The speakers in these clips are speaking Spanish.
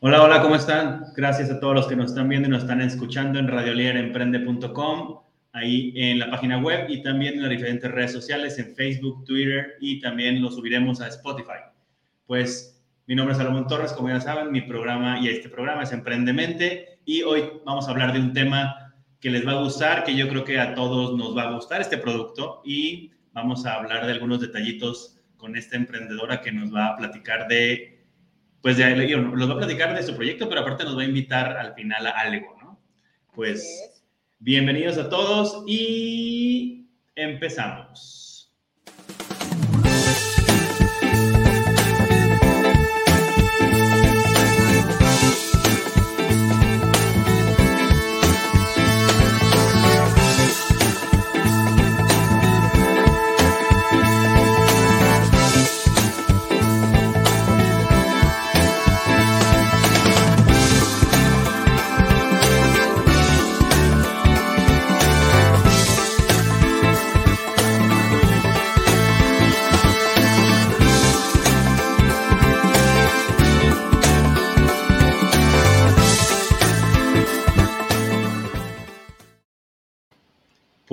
Hola, hola, ¿cómo están? Gracias a todos los que nos están viendo y nos están escuchando en radiolieremprende.com, ahí en la página web y también en las diferentes redes sociales, en Facebook, Twitter y también lo subiremos a Spotify. Pues mi nombre es Salomón Torres, como ya saben, mi programa y este programa es Emprendemente y hoy vamos a hablar de un tema que les va a gustar, que yo creo que a todos nos va a gustar este producto y vamos a hablar de algunos detallitos con esta emprendedora que nos va a platicar de pues ya los va a platicar de su proyecto, pero aparte nos va a invitar al final a algo, ¿no? Pues bienvenidos a todos y empezamos.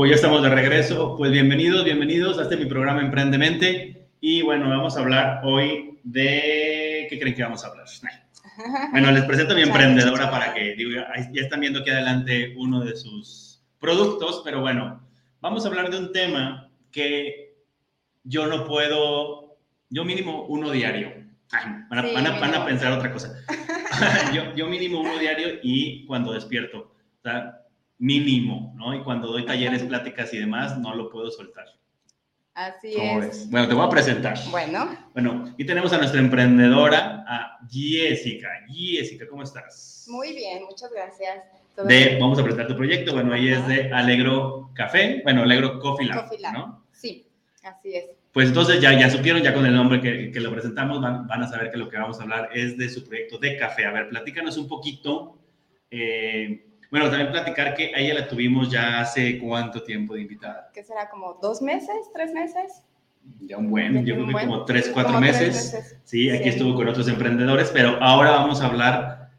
Pues ya estamos de regreso. Pues bienvenidos, bienvenidos a este mi programa Emprendemente. Y bueno, vamos a hablar hoy de... ¿Qué creen que vamos a hablar? Bueno, les presento a mi emprendedora para que, digo, ya están viendo aquí adelante uno de sus productos, pero bueno, vamos a hablar de un tema que yo no puedo, yo mínimo uno diario. van, a, van, a, pensar otra cosa. yo, yo mínimo uno diario y cuando despierto. O sea, mínimo, ¿no? Y cuando doy talleres, pláticas y demás, no lo puedo soltar. Así es. Bueno, te voy a presentar. Bueno. Bueno, aquí tenemos a nuestra emprendedora, a Jessica. Jessica, ¿cómo estás? Muy bien, muchas gracias. De, vamos a presentar tu proyecto. Bueno, ella es de Alegro Café, bueno, Alegro Coffee Lab, Coffee Lab. ¿no? Sí, así es. Pues entonces ya, ya supieron, ya con el nombre que, que lo presentamos, van, van, a saber que lo que vamos a hablar es de su proyecto de café. A ver, platícanos un poquito. Eh, bueno, también platicar que a ella la tuvimos ya hace cuánto tiempo de invitada. ¿Qué será? ¿Como dos meses? ¿Tres meses? Ya un buen, yo creo que como tres, cuatro meses. Sí, aquí estuvo con otros emprendedores, pero ahora vamos a hablar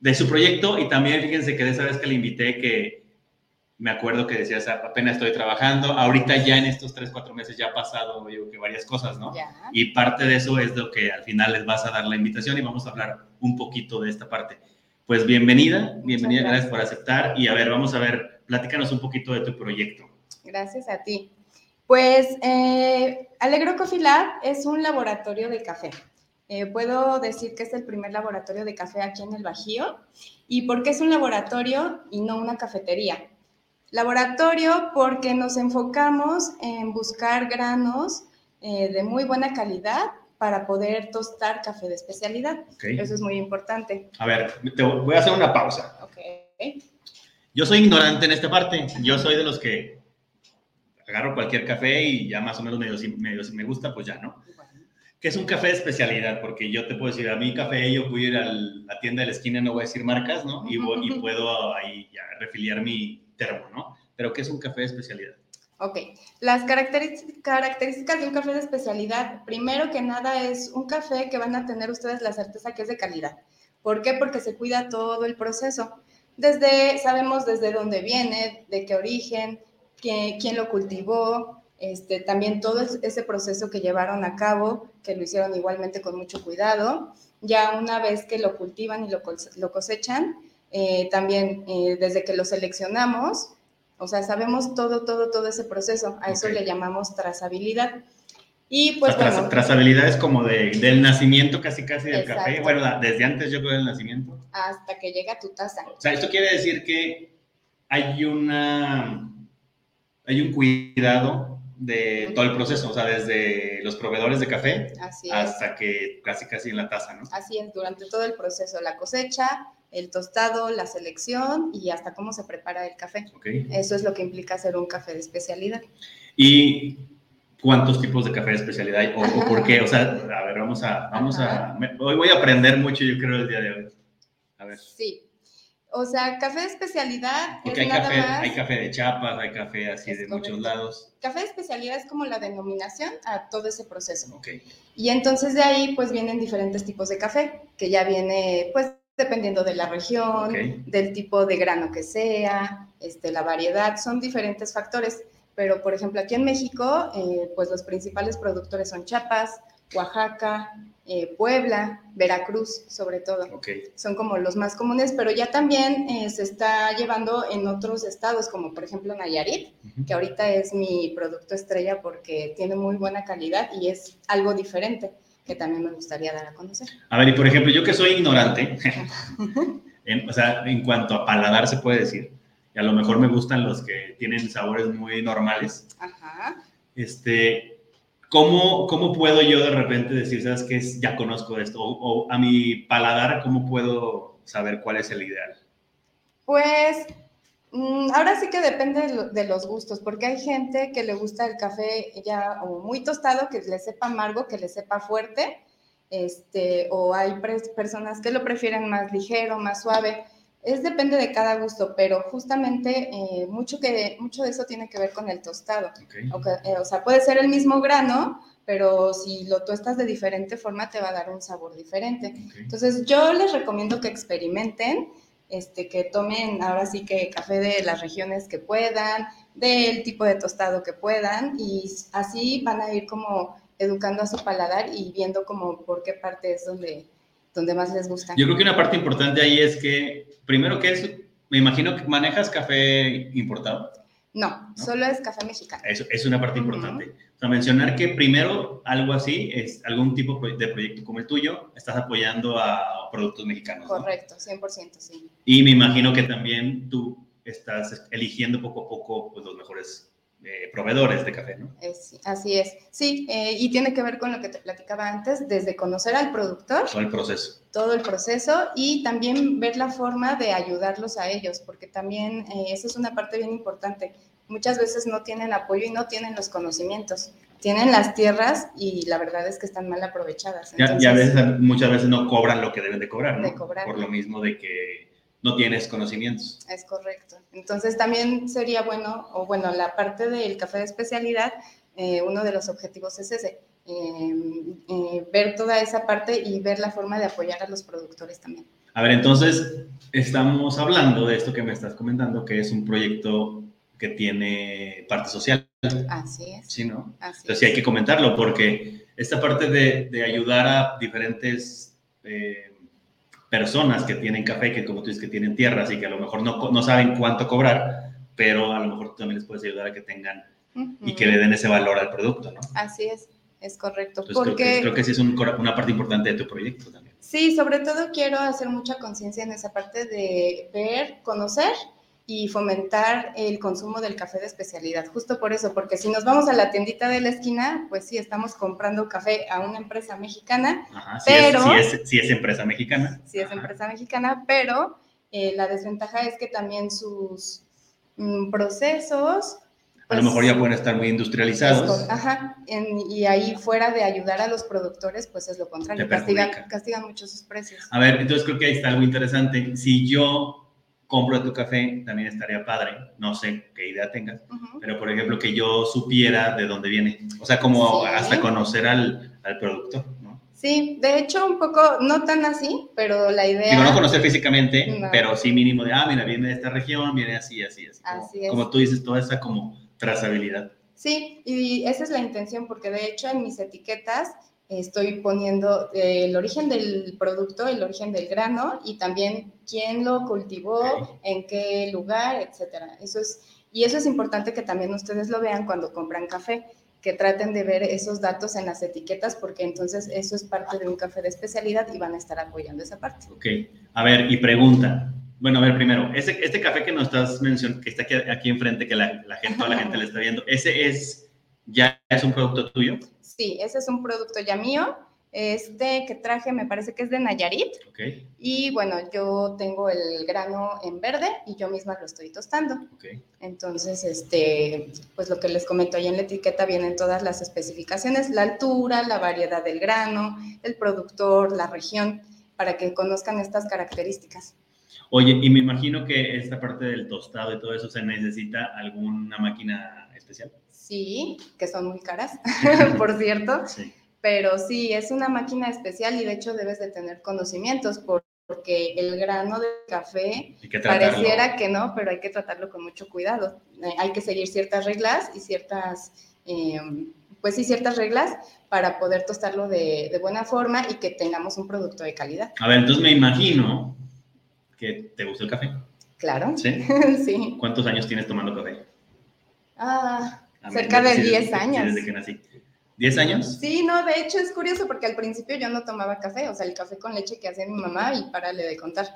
de su proyecto y también fíjense que de esa vez que le invité que me acuerdo que decías, apenas estoy trabajando, ahorita ya en estos tres, cuatro meses ya ha pasado yo, que varias cosas, ¿no? Y parte de eso es lo que al final les vas a dar la invitación y vamos a hablar un poquito de esta parte pues bienvenida, bienvenida, gracias. por aceptar. Y a ver, vamos a ver, platícanos un poquito de tu proyecto. Gracias a ti. Pues eh, Alegro Coffee Lab es un laboratorio de café. Eh, puedo decir que es el primer laboratorio de café aquí en el Bajío. ¿Y por qué es un laboratorio y no una cafetería? Laboratorio porque nos enfocamos en buscar granos eh, de muy buena calidad para poder tostar café de especialidad. Eso es muy importante. A ver, te voy a hacer una pausa. Okay. Yo soy ignorante en esta parte. Yo soy de los que agarro cualquier café y ya más o menos medio, medio si me gusta, pues ya, ¿no? ¿Qué es un café de especialidad? Porque yo te puedo decir, a mí café, yo puedo ir a la tienda de la esquina, no voy a decir marcas, ¿no? Y, y puedo ahí ya refiliar mi termo, ¿no? Pero ¿qué es un café de especialidad? Ok, las características de un café de especialidad, primero que nada es un café que van a tener ustedes la certeza que es de calidad. ¿Por qué? Porque se cuida todo el proceso. Desde, sabemos desde dónde viene, de qué origen, quién lo cultivó, este, también todo ese proceso que llevaron a cabo, que lo hicieron igualmente con mucho cuidado. Ya una vez que lo cultivan y lo, cosechan, eh, también eh, desde que lo seleccionamos, o sea, sabemos todo, todo, todo ese proceso. A eso le llamamos trazabilidad. Y pues bueno. Trazabilidad es como de, del nacimiento casi casi del café. Bueno, desde antes yo creo del nacimiento. Hasta que llega tu taza. O sea, esto quiere decir que hay una hay un cuidado de todo el proceso, o sea, desde los proveedores de café hasta que casi casi en la taza, ¿no? Así es, durante todo el proceso, la cosecha, el tostado, la selección y hasta cómo se prepara el café. Eso es lo que implica hacer un café de especialidad. ¿Y cuántos tipos de café de especialidad hay? ¿O, por qué? O sea, a ver, vamos a, vamos a, hoy voy a aprender mucho, yo creo, el día de hoy. A ver. Sí. O sea, café de especialidad. Porque hay, café, hay café de chapas, hay café así de muchos lados. Café de especialidad es como la denominación a todo ese proceso. Okay. Y entonces de ahí pues vienen diferentes tipos de café, que ya viene pues dependiendo de la región, del tipo de grano que sea, este, la variedad, son diferentes factores. Pero, por ejemplo, aquí en México, eh, pues los principales productores son Chiapas, Oaxaca, eh, Puebla, Veracruz, sobre todo. Son como los más comunes, pero ya también eh, se está llevando en otros estados, como por ejemplo Nayarit, que ahorita es mi producto estrella porque tiene muy buena calidad y es algo diferente que también me gustaría dar a conocer. A ver, y por ejemplo, yo que soy ignorante, o sea, en cuanto a paladar se puede decir, y a lo mejor me gustan los que tienen sabores muy normales. Ajá. Este, ¿Cómo, ¿Cómo puedo yo de repente decir, sabes qué es, ya conozco esto? O, a mi paladar, ¿cómo puedo saber cuál es el ideal? Pues ahora sí que depende de, los gustos, porque hay gente que le gusta el café ya o muy tostado, que le sepa amargo, que le sepa fuerte, este, o hay personas que lo prefieren más ligero, más suave. Es depende de cada gusto, pero justamente eh, mucho, que, mucho de eso tiene que ver con el tostado. Eh, o sea, puede ser el mismo grano, pero si lo tuestas de diferente forma te va a dar un sabor diferente. Entonces yo les recomiendo que experimenten, este, que tomen ahora sí que café de las regiones que puedan, del tipo de tostado que puedan, y así van a ir como educando a su paladar y viendo como por qué parte es donde donde más les gusta. Yo creo que una parte importante ahí es que, primero que es, me imagino que manejas café importado. No, solo es café mexicano. Eso es una parte importante. O sea, mencionar que primero algo así, es algún tipo de proyecto como el tuyo, estás apoyando a productos mexicanos. Correcto, 100%, sí. Y me imagino que también tú estás eligiendo poco a poco pues, los mejores proveedores de café, ¿no? así es, sí, eh, y tiene que ver con lo que te platicaba antes, desde conocer al productor. Todo el proceso. Todo el proceso y también ver la forma de ayudarlos a ellos, porque también eh, esa es una parte bien importante. Muchas veces no tienen apoyo y no tienen los conocimientos. Tienen las tierras y la verdad es que están mal aprovechadas. y a veces, muchas veces no cobran lo que deben de cobrar, ¿no? De cobrar. Por lo mismo de que no tienes conocimientos. Es correcto. Entonces también sería bueno, o bueno, la parte del café de especialidad, eh, uno de los objetivos es ese, em, eh, ver toda esa parte y ver la forma de apoyar a los productores también. A ver, entonces estamos hablando de esto que me estás comentando, que es un proyecto que tiene parte social. Así es. Sí, ¿no? Así entonces sí hay que comentarlo porque esta parte de, de ayudar a diferentes... Eh, personas que tienen café, que como tú dices, que tienen tierras y que a lo mejor no, no saben cuánto cobrar, pero a lo mejor tú también les puedes ayudar a que tengan y que le den ese valor al producto, ¿no? Así es, es correcto. porque... creo, que, creo que sí es una parte importante de tu proyecto también. Sí, sobre todo quiero hacer mucha conciencia en esa parte de ver, conocer y fomentar el consumo del café de especialidad. Justo por eso, porque si nos vamos a la tiendita de la esquina, pues sí, estamos comprando café a una empresa mexicana, pero... Si es, empresa mexicana. Si es empresa mexicana, pero eh, la desventaja es que también sus mm, procesos... a lo mejor ya pues, pueden estar muy industrializados. ajá, y ahí fuera de ayudar a los productores, pues es lo contrario, castigan, castigan mucho sus precios. A ver, entonces creo que ahí está algo interesante. Si yo compro tu café, también estaría padre. No sé qué idea tengas, pero por ejemplo, que yo supiera de dónde viene. O sea, como hasta conocer al, al productor, ¿no? Sí, de hecho, un poco, no tan así, pero la idea. Digo, no conocer físicamente, pero sí mínimo de, ah, mira, viene de esta región, viene así, así, así. Así es. Como tú dices, toda esa como trazabilidad. Sí, y esa es la intención, porque de hecho en mis etiquetas estoy poniendo el origen del producto, el origen del grano y también quién lo cultivó, en qué lugar, etcétera. Eso es, y eso es importante que también ustedes lo vean cuando compran café, que traten de ver esos datos en las etiquetas, porque entonces eso es parte de un café de especialidad y van a estar apoyando esa parte. Ok, a ver, y pregunta. Bueno, a ver, primero, ese, este café que nos estás mencionando, que está aquí, aquí enfrente, que la, la gente, toda la gente le está viendo, ¿ese es, ya es un producto tuyo? Sí, ese es un producto ya mío. Este que traje me parece que es de Nayarit. Okay. Y bueno, yo tengo el grano en verde y yo misma lo estoy tostando. Okay. Entonces, este, pues lo que les comento ahí en la etiqueta vienen todas las especificaciones, la altura, la variedad del grano, el productor, la región, para que conozcan estas características. Oye, y me imagino que esta parte del tostado y todo eso se necesita alguna máquina especial. Sí, que son muy caras, por cierto. Pero sí, es una máquina especial y de hecho debes de tener conocimientos porque el grano de café pareciera que no, pero hay que tratarlo con mucho cuidado. Eh, hay que seguir ciertas reglas y ciertas, em, pues sí, ciertas reglas para poder tostarlo de, de, buena forma y que tengamos un producto de calidad. A ver, entonces me imagino que te gusta el café. Claro. ¿Sí? sí. ¿Cuántos años tienes tomando café? Ah, cerca de 10 años. Desde que nací. ¿10 años? Sí, no, de hecho es curioso porque al principio yo no tomaba café, o sea, el café con leche que hacía mi mamá y párale de contar.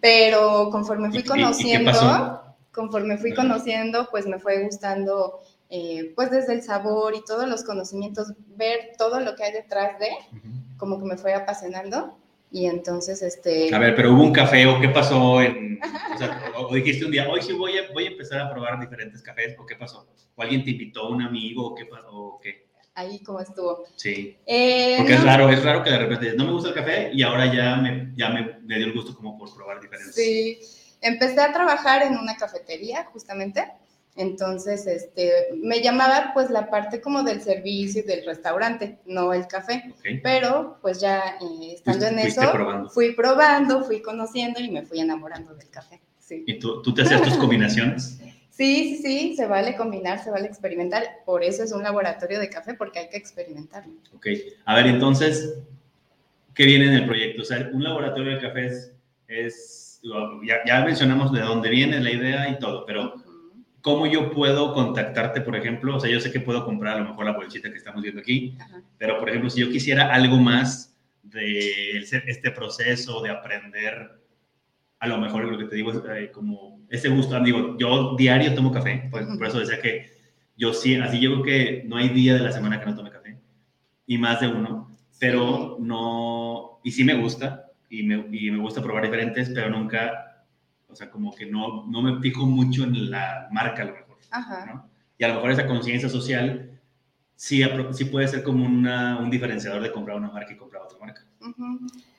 Pero conforme fui conociendo, conforme fui conociendo, pues me fue gustando, eh, pues desde el sabor y todos los conocimientos, ver todo lo que hay detrás de, como que me fue apasionando. Y entonces, este... A ver, pero hubo un café o qué pasó en... O, sea, o dijiste un día, hoy sí voy a, voy a empezar a probar diferentes cafés, ¿o qué pasó? ¿O alguien te invitó, un amigo, o qué pasó, o qué? ahí como estuvo. Sí. Eh, Porque es raro, es raro que de repente no me gusta el café y ahora ya me, ya me, me, dio el gusto como por probar diferentes. Sí, empecé a trabajar en una cafetería justamente. Entonces, este, me llamaba pues la parte como del servicio y del restaurante, no el café. Pero pues ya eh, estando en eso, fui probando, fui conociendo y me fui enamorando del café. Sí. ¿Y tú, tú te hacías tus combinaciones? Sí, sí, sí, se vale combinar, se vale experimentar. Por eso es un laboratorio de café, porque hay que experimentarlo. Ok. A ver, entonces, ¿qué viene en el proyecto? O sea, un laboratorio de café es, ya, mencionamos de dónde viene la idea y todo, pero ¿cómo yo puedo contactarte, por ejemplo? O sea, yo sé que puedo comprar a lo mejor la bolsita que estamos viendo aquí, pero, por ejemplo, si yo quisiera algo más de este proceso de aprender, a lo mejor lo que te digo es eh, como ese gusto, digo, yo diario tomo café, pues, por eso decía que yo sí, así yo creo que no hay día de la semana que no tome café, y más de uno, pero no, y sí me gusta, y me, y me gusta probar diferentes, pero nunca, o sea, como que no, no me fijo mucho en la marca a lo mejor, ¿no? Y a lo mejor esa conciencia social sí, sí puede ser como una, un diferenciador de comprar una marca y comprar otra marca.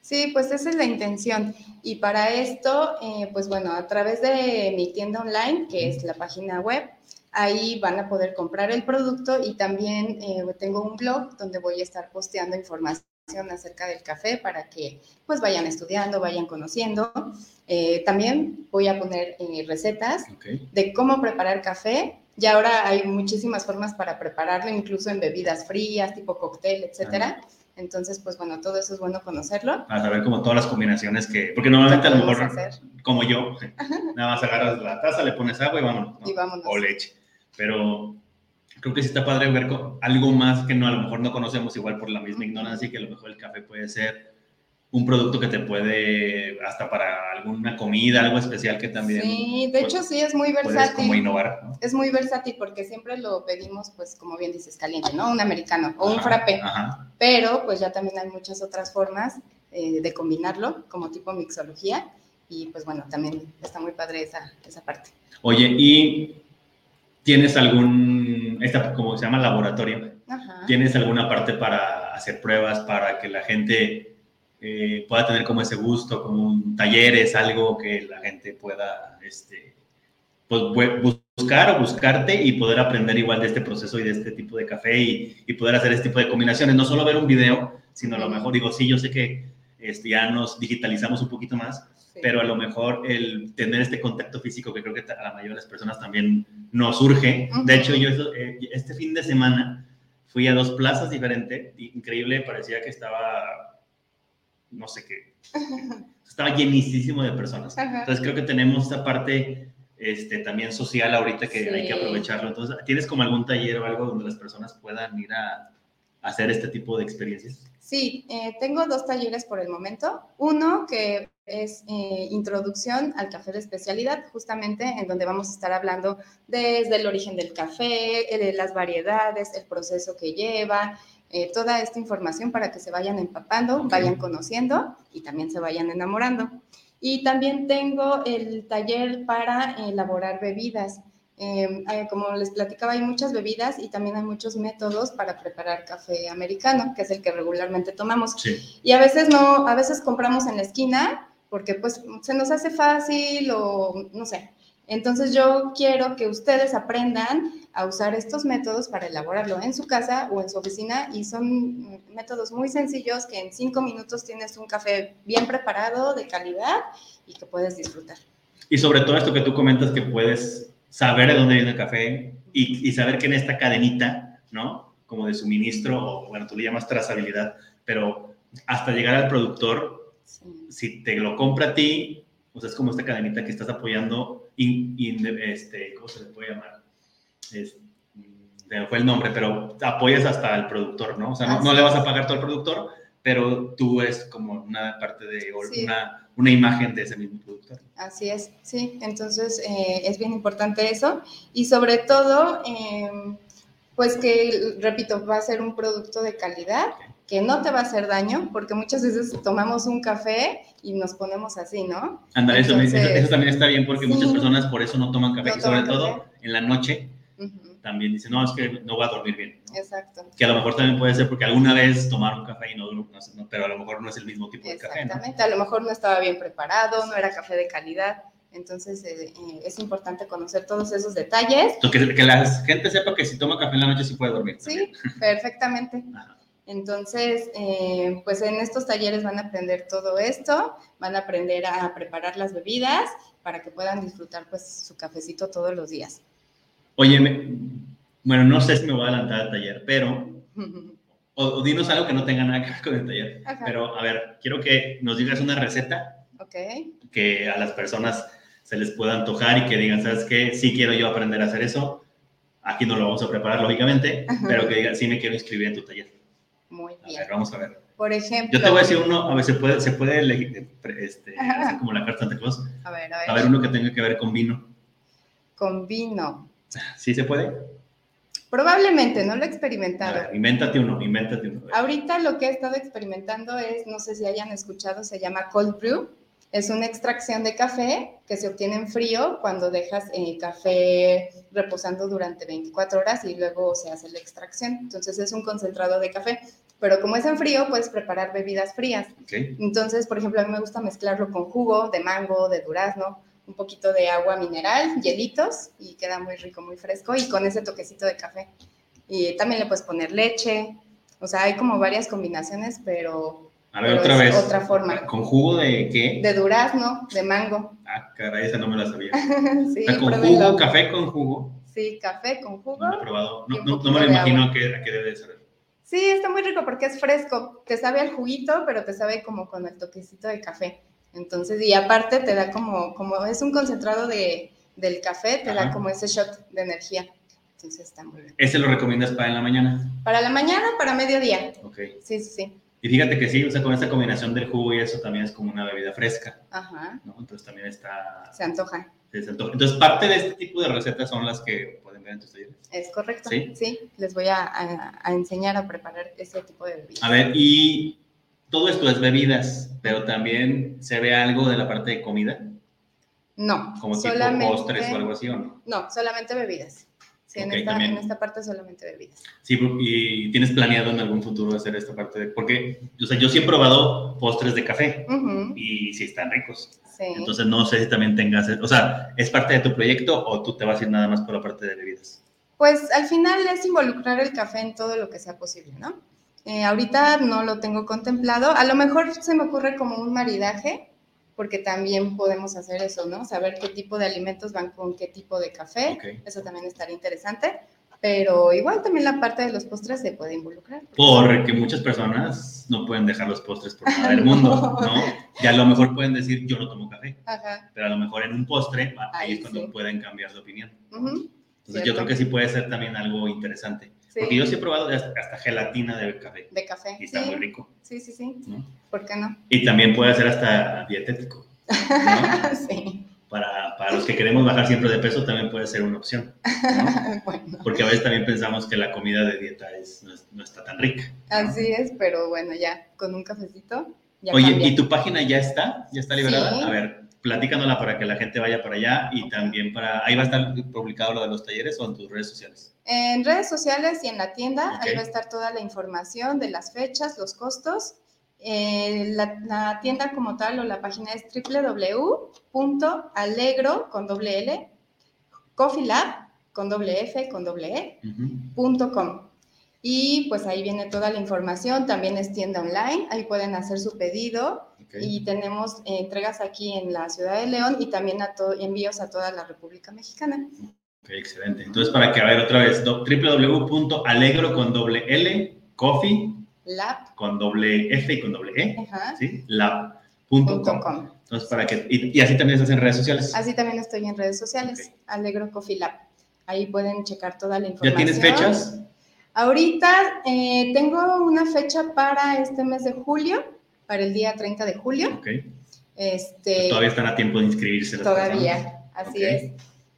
Sí, pues esa es la intención. Y para esto, eh, pues bueno, a través de mi tienda online, que es la página web, ahí van a poder comprar el producto y también eh, tengo un blog donde voy a estar posteando información acerca del café para que pues vayan estudiando, vayan conociendo. Eh, también voy a poner recetas de cómo preparar café. Y ahora hay muchísimas formas para prepararlo, incluso en bebidas frías, tipo cóctel, etcétera. Entonces, pues bueno, todo eso es bueno conocerlo. Para saber como todas las combinaciones que, porque normalmente a lo mejor, como yo, nada más agarras la taza, le pones agua y vámonos. Y vámonos. O leche. Pero creo que sí está padre ver algo más que no, a lo mejor no conocemos igual por la misma ignorancia y que a lo mejor el café puede ser un producto que te puede, hasta para alguna comida, algo especial que también. Sí, de hecho sí es muy versátil. como innovar, ¿no? Es muy versátil porque siempre lo pedimos, pues como bien dices, caliente, ¿no? Un americano o un frappé. Ajá. Pero pues ya también hay muchas otras formas eh, de combinarlo, como tipo mixología. Y pues bueno, también está muy padre esa, esa parte. Oye, ¿y tienes algún, esta, como se llama laboratorio? Ajá. ¿Tienes alguna parte para hacer pruebas, para que la gente eh, pueda tener como ese gusto, como un taller, es algo que la gente pueda este, pues, buscar o buscarte y poder aprender igual de este proceso y de este tipo de café y, poder hacer este tipo de combinaciones. No solo ver un video, sino a lo mejor, digo, sí, yo sé que este, ya nos digitalizamos un poquito más, pero a lo mejor el tener este contacto físico que creo que a la mayoría de las personas también nos surge. De hecho, yo eh, este fin de semana fui a dos plazas diferentes, increíble, parecía que estaba no sé qué. Estaba llenísimo de personas. Entonces creo que tenemos esta parte este, también social ahorita que hay que aprovecharlo. Entonces, ¿tienes como algún taller o algo donde las personas puedan ir a, hacer este tipo de experiencias? Sí, eh, tengo dos talleres por el momento. Uno que es eh, introducción al café de especialidad, justamente en donde vamos a estar hablando desde el origen del café, de las variedades, el proceso que lleva, eh, toda esta información para que se vayan empapando, vayan conociendo y también se vayan enamorando. Y también tengo el taller para elaborar bebidas. Em, como les platicaba, hay muchas bebidas y también hay muchos métodos para preparar café americano, que es el que regularmente tomamos. Y a veces no, a veces compramos en la esquina porque pues se nos hace fácil o no sé, Entonces yo quiero que ustedes aprendan a usar estos métodos para elaborarlo en su casa o en su oficina y son métodos muy sencillos que en cinco minutos tienes un café bien preparado, de calidad y que puedes disfrutar. Y sobre todo esto que tú comentas que puedes saber de dónde viene el café y, saber que en esta cadenita, ¿no? Como de suministro, o bueno, tú le llamas trazabilidad, pero hasta llegar al productor, Sí. si te lo compra a ti, o sea, es como esta cadenita que estás apoyando, in- in- este, ¿cómo se le puede llamar? Es, fue el nombre, pero apoyas hasta al productor, ¿no? O sea, no, no le vas a pagar todo al productor, pero tú es como una parte de, Sí. una, una imagen de ese mismo productor. Así es, sí. Entonces eh, es bien importante eso. Y sobre todo, eh, pues que, repito, va a ser un producto de calidad, que no te va a hacer daño, porque muchas veces tomamos un café y nos ponemos así, ¿no? Ándale, eso, eso- también está bien porque sí. muchas personas por eso no toman café, No y sobre toman todo en la noche Ujú, también dicen, no, es que no va a dormir bien. ¿no? Exacto. Que a lo mejor también puede ser porque alguna vez tomaron café y no, no, no- pero a lo mejor no es el mismo tipo de café, ¿no? Exactamente. A lo mejor no estaba bien preparado, no era café de calidad. Entonces eh, eh, es importante conocer todos esos detalles. Que, que la gente sepa que si toma café en la noche sí puede dormir. Sí, perfectamente. Ajá. Entonces, eh, pues en estos talleres van a aprender todo esto, van a aprender a preparar las bebidas para que puedan disfrutar pues su cafecito todos los días. Oye, me- bueno, no sé si me voy a adelantar al taller, pero, o, o dinos algo que no tenga nada que ver con el taller. Ajá. Pero, a ver, quiero que nos digas una receta que a las personas se les pueda antojar y que digan, ¿sabes qué? Sí quiero yo aprender a hacer eso. Aquí no lo vamos a preparar, lógicamente, Ajá. pero que digan, sí me quiero inscribir en tu taller. Muy A bien. ver, vamos a ver. Por ejemplo, Yo te voy a decir uno, a ver, se puede, se puede elegir, este, hacer como la carta Santa Claus. a ver, a ver, A ver, uno que tenga que ver con vino. con vino. ¿Sí se puede? Probablemente, no lo he A experimentado. ver, invéntate uno, invéntate uno. Ahorita lo que he estado experimentando es, no sé si hayan escuchado, se llama cold brew. Es una extracción de café que se obtiene en frío cuando dejas el café reposando durante 24 horas y luego se hace la extracción. Entonces es un concentrado de café. Pero como es en frío, puedes preparar bebidas frías. Ok. Entonces, por ejemplo, a mí me gusta mezclarlo con jugo de mango, de durazno, un poquito de agua mineral, hielitos y queda muy rico, muy fresco y con ese toquecito de café. Y también le puedes poner leche. O sea, hay como varias combinaciones, pero A ver, Pero otra es vez. otra forma. ¿Con jugo de qué? de durazno, de mango. Ah, caray, esa no me la sabía. sí, O sea, con jugo, café con jugo. Sí, café con jugo. No he probado. No, no- no me lo imagino a qué, a qué debe de saber. Sí, está muy rico porque es fresco. Te sabe al juguito, pero te sabe como con el toquecito de café. Entonces, y aparte te da como, como es un concentrado de, del café, te da Ajá. como ese shot de energía. Entonces está muy bien. ¿Ese lo recomiendas para en la mañana? Para la mañana, para mediodía. Ok. Sí, sí, sí. Y fíjate que sí, o sea, con esta combinación del jugo y eso también es como una bebida fresca, Ajá. ¿no? Entonces también está... Se antoja. se antoja. Entonces, parte de este tipo de recetas son las que talleres. Es correcto. ¿Sí? les voy a, a- a enseñar a preparar ese tipo de bebidas. A ver, y todo esto es bebidas, pero también se ve algo de la parte de comida, No, como tipo postres o algo así, ¿o no? No, solamente bebidas. Sí, en, esta, en esta parte solamente bebidas. Sí, y tienes planeado en algún futuro hacer esta parte de... Porque, o sea, yo sí he probado postres de café y sí están ricos. sí. Entonces, no sé si también tengas... O sea, ¿es parte de tu proyecto o tú te vas a ir nada más por la parte de bebidas? Pues al final es involucrar el café en todo lo que sea posible, ¿no? Eh, ahorita no lo tengo contemplado. A lo mejor se me ocurre como un maridaje, porque también podemos hacer eso, ¿no? Saber qué tipo de alimentos van con qué tipo de café. Ok. Eso también estaría interesante. Pero igual también la parte de los postres se puede involucrar. Porque muchas personas no pueden dejar los postres por nada del mundo, ¿no? Y a lo mejor pueden decir, yo no tomo café, Ajá. pero a lo mejor en un postre, ahí Ahí es cuando sí. pueden cambiar de opinión. Entonces, yo creo que sí puede ser también algo interesante. Sí, Porque yo sí he probado hasta, gelatina de café De café. y está sí, muy rico, sí, sí, sí. ¿no? ¿Por qué no? Y también puede ser hasta dietético, ¿no? sí. Para, para los que queremos bajar siempre de peso también puede ser una opción, ¿no? bueno, Porque a veces también pensamos que la comida de dieta es, no, es- no está tan rica. así es, pero bueno, ya con un cafecito. Ya Oye, cambia. ¿y tu página ya está? ¿Ya está liberada? Sí. A ver, platícanosla para que la gente vaya para allá y también para... Ahí va a estar publicado lo de los talleres o en tus redes sociales. En redes sociales y en la tienda, ahí va a estar toda la información de las fechas, los costos. Eh, la, la tienda como tal o la página es www.alegro con doble L, Coffee Lab, con doble F, con doble E, punto com. Y pues ahí viene toda la información, también es tienda online, ahí pueden hacer su pedido y tenemos eh, entregas aquí en la ciudad de León y también a envíos a toda la República Mexicana. Ok, excelente. Entonces, para que a ver otra vez, www.alegro con doble L, coffee, lab, con doble F y con doble E, Ajá. ¿sí? Lab.com. Entonces, para que, y, así también estás en redes sociales. Así también estoy en redes sociales, Alegro Coffee Lab. Ahí pueden checar toda la información. ¿Ya tienes fechas? Ahorita eh, tengo una fecha para este mes de julio, para el día 30 de julio. Ok. Este, todavía están a tiempo de inscribirse. todavía, así es.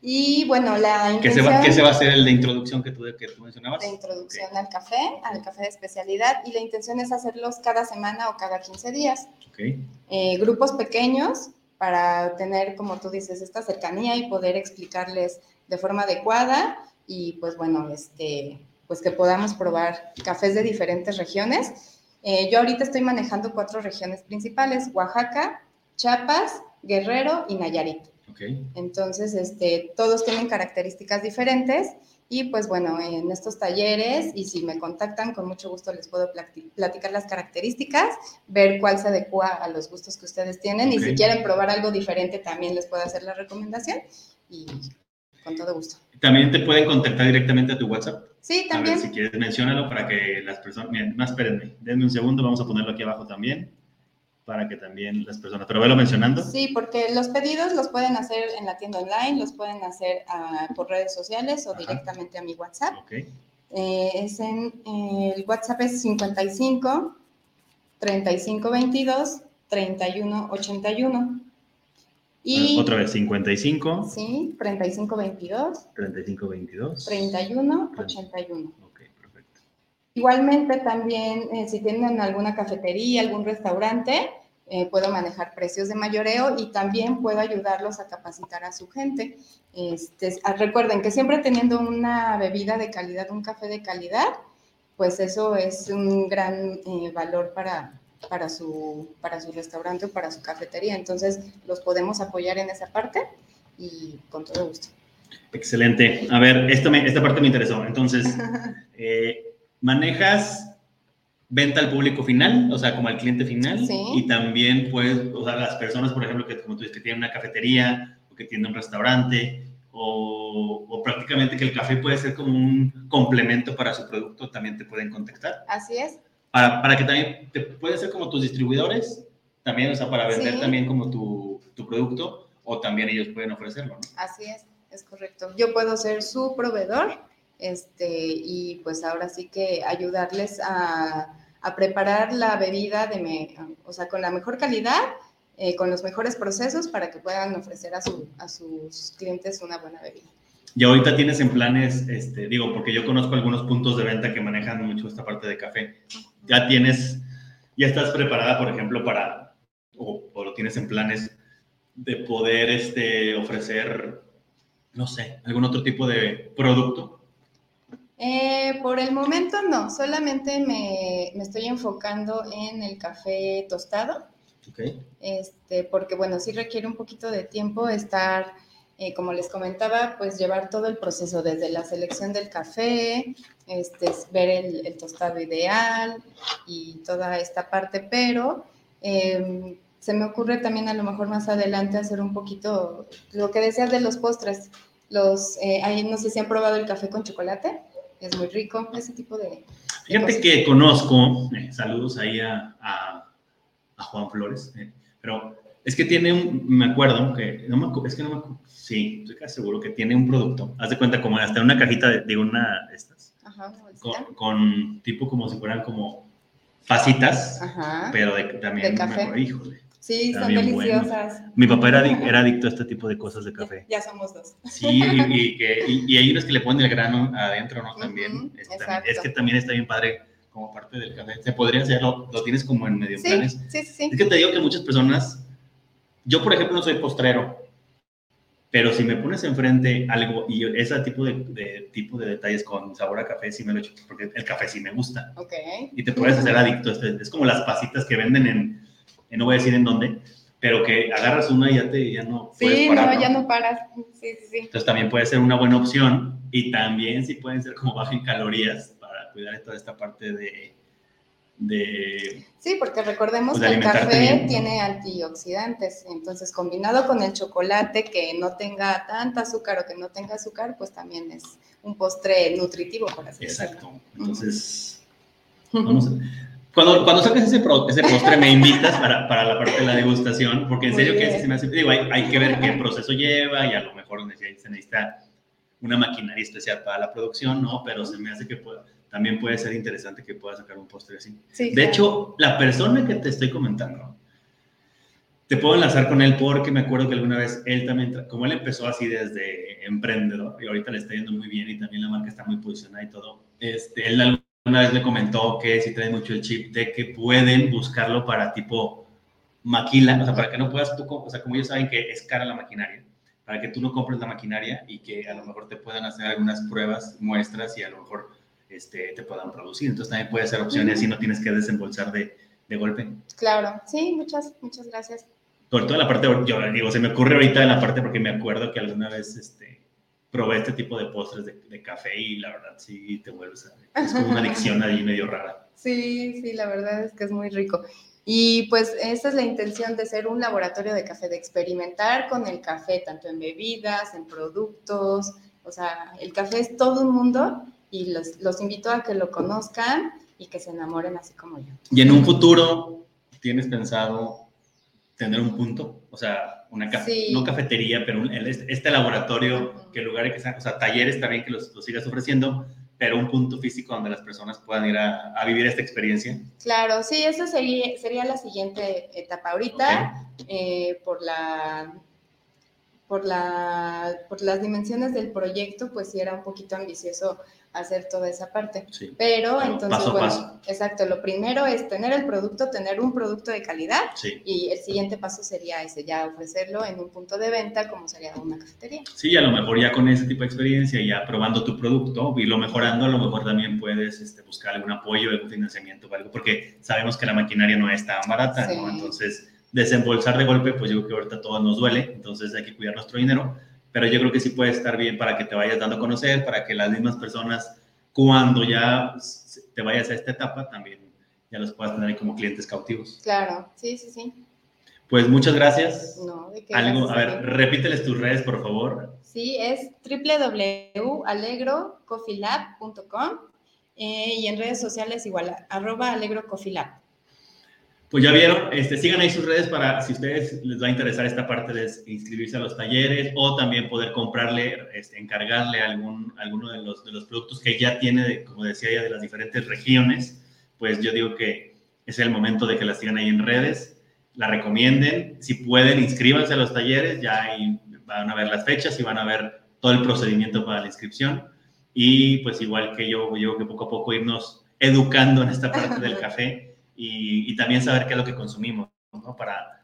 Y bueno, la intención... ¿Qué se, va, a hacer el de introducción que tú, que tú mencionabas? De introducción al café, al café de especialidad. Y la intención es hacerlos cada semana o cada 15 días. Okay. Eh, grupos pequeños para tener, como tú dices, esta cercanía y poder explicarles de forma adecuada. Y pues bueno, este, pues que podamos probar cafés de diferentes regiones. Eh, yo ahorita estoy manejando cuatro regiones principales, Oaxaca, Chiapas, Guerrero y Nayarit. Entonces, este, todos tienen características diferentes y pues bueno, en estos talleres y si me contactan, con mucho gusto les puedo platicar las características, ver cuál se adecua a los gustos que ustedes tienen y si quieren probar algo diferente también les puedo hacer la recomendación y con todo gusto. También te pueden contactar directamente a tu WhatsApp. Sí, también. A ver, si quieres, menciónalo para que las personas. Miren, más espérenme, denme un segundo, vamos a ponerlo aquí abajo también para que también las personas, pero velo mencionando. Sí, porque los pedidos los pueden hacer en la tienda online, los pueden hacer ah, por redes sociales o directamente a mi WhatsApp. Okay. Eh, es en, el WhatsApp es 55 35 22 31 81. Y, otra vez, 55. Sí, 35 22. 35 22. 31 81. Igualmente también, eh, si tienen alguna cafetería, algún restaurante, eh, puedo manejar precios de mayoreo y también puedo ayudarlos a capacitar a su gente. Este, ah, recuerden que siempre teniendo una bebida de calidad, un café de calidad, pues eso es un gran eh, valor para, para su, para su restaurante o para su cafetería. Entonces, los podemos apoyar en esa parte y con todo gusto. Excelente. A ver, esto esta parte me interesó. Entonces, eh, manejas venta al público final, o sea, como al cliente final, y también puedes, o sea, las personas, por ejemplo, que como tú dices, que tienen una cafetería o que tienen un restaurante, o, o, prácticamente que el café puede ser como un complemento para su producto, también te pueden contactar. Así es para, para que también te puede ser como tus distribuidores, también, o sea, para vender también como tu, tu, producto, o también ellos pueden ofrecerlo, ¿no? Así es, es correcto. Yo puedo ser su proveedor, este, y pues ahora sí que ayudarles a, a preparar la bebida de, me, o sea, con la mejor calidad, eh, con los mejores procesos para que puedan ofrecer a, su, a sus clientes una buena bebida. Y ahorita tienes en planes, este, digo, porque yo conozco algunos puntos de venta que manejan mucho esta parte de café. Ya tienes, ya estás preparada, por ejemplo, para, o, lo tienes en planes de poder este, ofrecer, no sé, algún otro tipo de producto. Eh, por el momento no, solamente me, me, estoy enfocando en el café tostado. Okay. Este, porque bueno, sí requiere un poquito de tiempo estar eh, como les comentaba, pues llevar todo el proceso desde la selección del café, este, ver el, tostado ideal y toda esta parte, pero em, se me ocurre también a lo mejor más adelante hacer un poquito lo que decías de los postres. Los, eh, ahí no sé si han probado el café con chocolate, es muy rico, ese tipo de... Fíjate que conozco, eh, saludos ahí a, a, a Juan Flores, pero es que tiene un, me acuerdo que, no me, es que no me acuerdo, sí, estoy casi seguro que tiene un producto. Haz de cuenta como hasta una cajita de, una de estas. Ajá, con, tipo como si fueran como facitas, pero de, también, de café. híjole. Sí, son deliciosas. Mi papá era, era, adicto a este tipo de cosas de café. Ya, somos dos. Sí, y, que, y, hay unos que le ponen el grano adentro, ¿no? También. es, es, que también está bien padre como parte del café. Se podría hacerlo, lo tienes como en medio sí, planes. Sí, sí, sí. Es que te digo que muchas personas yo, por ejemplo, no soy postrero, pero si me pones enfrente algo y ese tipo de, tipo de detalles con sabor a café, sí me lo echo, porque el café sí me gusta. Ok. Y te puedes hacer adicto. Es como las pasitas que venden en, no voy a decir en dónde, pero que agarras una y ya, te, ya no Sí, parar, no, ya no paras. Sí, sí, sí. Entonces también puede ser una buena opción y también sí pueden ser como baja en calorías para cuidar toda esta parte de... de Sí, porque recordemos Pues que el café bien. tiene antioxidantes, entonces combinado con el chocolate que no tenga tanta azúcar o que no tenga azúcar, pues también es un postre nutritivo, por así exacto. Entonces, vamos a- Cuando, cuando saques ese, pro- ese postre, me invitas para, para la parte de la degustación, porque en Muy serio que bien. se me hace. Digo, hay, hay que ver qué proceso lleva y a lo mejor se necesita una maquinaria especial para la producción, ¿no? Pero se me hace que pueda- también puede ser interesante que pueda sacar un postre así. Sí, De claro. hecho, la persona que te estoy comentando, te puedo enlazar con él porque me acuerdo que alguna vez él también, como él empezó así desde emprendedor y ahorita le está yendo muy bien y también la marca está muy posicionada y todo, este, él alguna vez me comentó que si trae mucho el chip de que pueden buscarlo para tipo maquila, o sea, para que no puedas tú, o sea, como ellos saben que es cara la maquinaria, para que tú no compres la maquinaria y que a lo mejor te puedan hacer algunas pruebas, muestras y a lo mejor este, te puedan producir. Entonces también puede ser opción y así no tienes que desembolsar de, de golpe. Claro, sí, muchas, muchas gracias. Sobre todo en la parte, yo digo, se me ocurre ahorita en la parte porque me acuerdo que alguna vez este, probé este tipo de postres de, de café y la verdad sí te vuelves a... Es como una adicción ahí medio rara. Sí, sí, la verdad es que es muy rico. Y pues esa es la intención de ser un laboratorio de café, de experimentar con el café, tanto en bebidas, en productos. O sea, el café es todo un mundo y los, los invito a que lo conozcan y que se enamoren así como yo. Y en un futuro, ¿tienes pensado tener un punto? O sea, una Sí. no cafetería, pero un- este, este laboratorio, que lugares que sean, o sea, talleres también que los, los sigas ofreciendo, pero un punto físico donde las personas puedan ir a, a vivir esta experiencia. Claro, sí, esa sería, sería la siguiente etapa. Ahorita, eh, por la por, la, por las dimensiones del proyecto, pues sí era un poquito ambicioso hacer toda esa parte. Sí, Pero Claro, entonces, paso bueno, paso. exacto, lo primero es tener el producto, tener un producto de calidad sí. y el siguiente paso sería ese, ya ofrecerlo en un punto de venta como sería una cafetería. Sí, a lo mejor ya con ese tipo de experiencia, ya probando tu producto, irlo mejorando, a lo mejor también puedes este, buscar algún apoyo, algún financiamiento o algo, porque sabemos que la maquinaria no es tan barata, ¿no? Sí. Entonces, desembolsar de golpe, pues yo creo que ahorita todo nos duele, entonces hay que cuidar nuestro dinero, pero yo creo que sí puede estar bien para que te vayas dando a conocer, para que las mismas personas, cuando ya te vayas a esta etapa, también ya los puedas tener como clientes cautivos. Claro, sí, sí, sí. Pues muchas gracias. No, de qué Algo, a ver, ti. repíteles tus redes, por favor. Sí, es www.alegrocoffeelab.com eh, y en redes sociales igual, arroba alegrocoffeelab. Pues ya vieron, este, sigan ahí sus redes para si a ustedes les va a interesar esta parte de inscribirse a los talleres o también poder comprarle, este, encargarle algún, alguno de los, de los productos que ya tiene, como decía ya, de las diferentes regiones, pues yo digo que es el momento de que la sigan ahí en redes, la recomienden, si pueden inscríbanse a los talleres, ya ahí van a ver las fechas y van a ver todo el procedimiento para la inscripción. Y pues igual que yo, yo que poco a poco irnos educando en esta parte del café y, y también saber qué es lo que consumimos, ¿no? Para,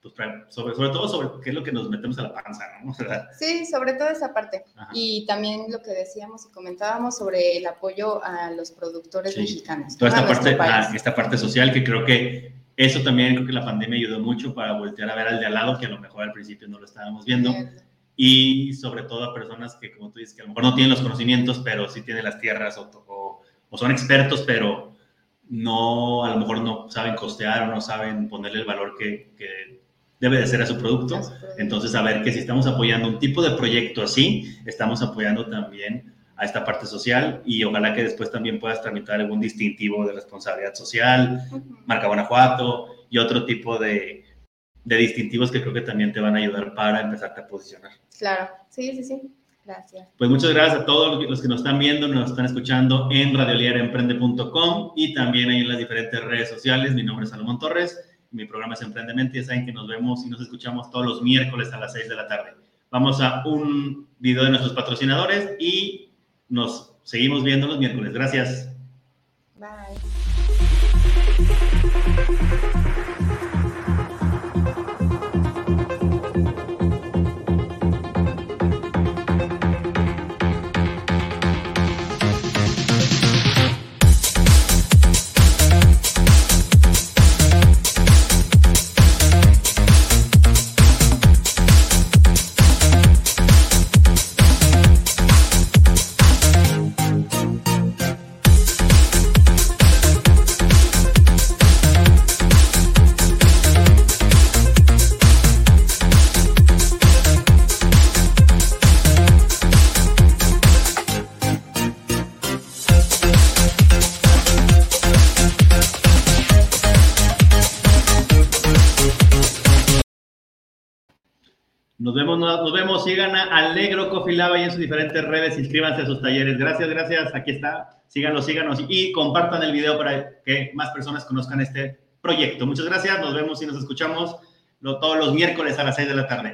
pues, sobre, sobre todo sobre qué es lo que nos metemos a la panza, ¿no? Sí, sobre todo esa parte. ajá. Y también lo que decíamos y comentábamos sobre el apoyo a los productores Sí. mexicanos. toda esta A parte, ah, esta parte social que creo que eso también creo que la pandemia ayudó mucho para voltear a ver al de al lado que a lo mejor al principio no lo estábamos viendo y sobre todo a personas que como tú dices que a lo mejor no tienen los conocimientos pero sí tienen las tierras o, o- o son expertos pero no a lo mejor no saben costear o no saben ponerle el valor que, que debe de ser a su producto A entonces, saber que si estamos apoyando un tipo de proyecto así, estamos apoyando también a esta parte social y ojalá que después también puedas tramitar algún distintivo de responsabilidad social, marca Guanajuato y otro tipo de, de distintivos que creo que también te van a ayudar para empezarte a posicionar. Claro, sí, sí, sí. Gracias. Pues muchas gracias a todos los que nos están viendo, nos están escuchando en radiolieraemprende.com y también ahí en las diferentes redes sociales. Mi nombre es Salomón Torres, mi programa es Emprendemente. Ya saben que nos vemos y nos escuchamos todos los miércoles a las 6 de la tarde. Vamos a un video de nuestros patrocinadores y nos seguimos viendo los miércoles. Gracias. Bye. Sigan a Alegro Coffee Lab y en sus diferentes redes. Inscríbanse a sus talleres. Gracias, gracias. Aquí está. Síganlo, síganos y compartan el video para que más personas conozcan este proyecto. Muchas gracias. Nos vemos y nos escuchamos todos los miércoles a las 6 de la tarde.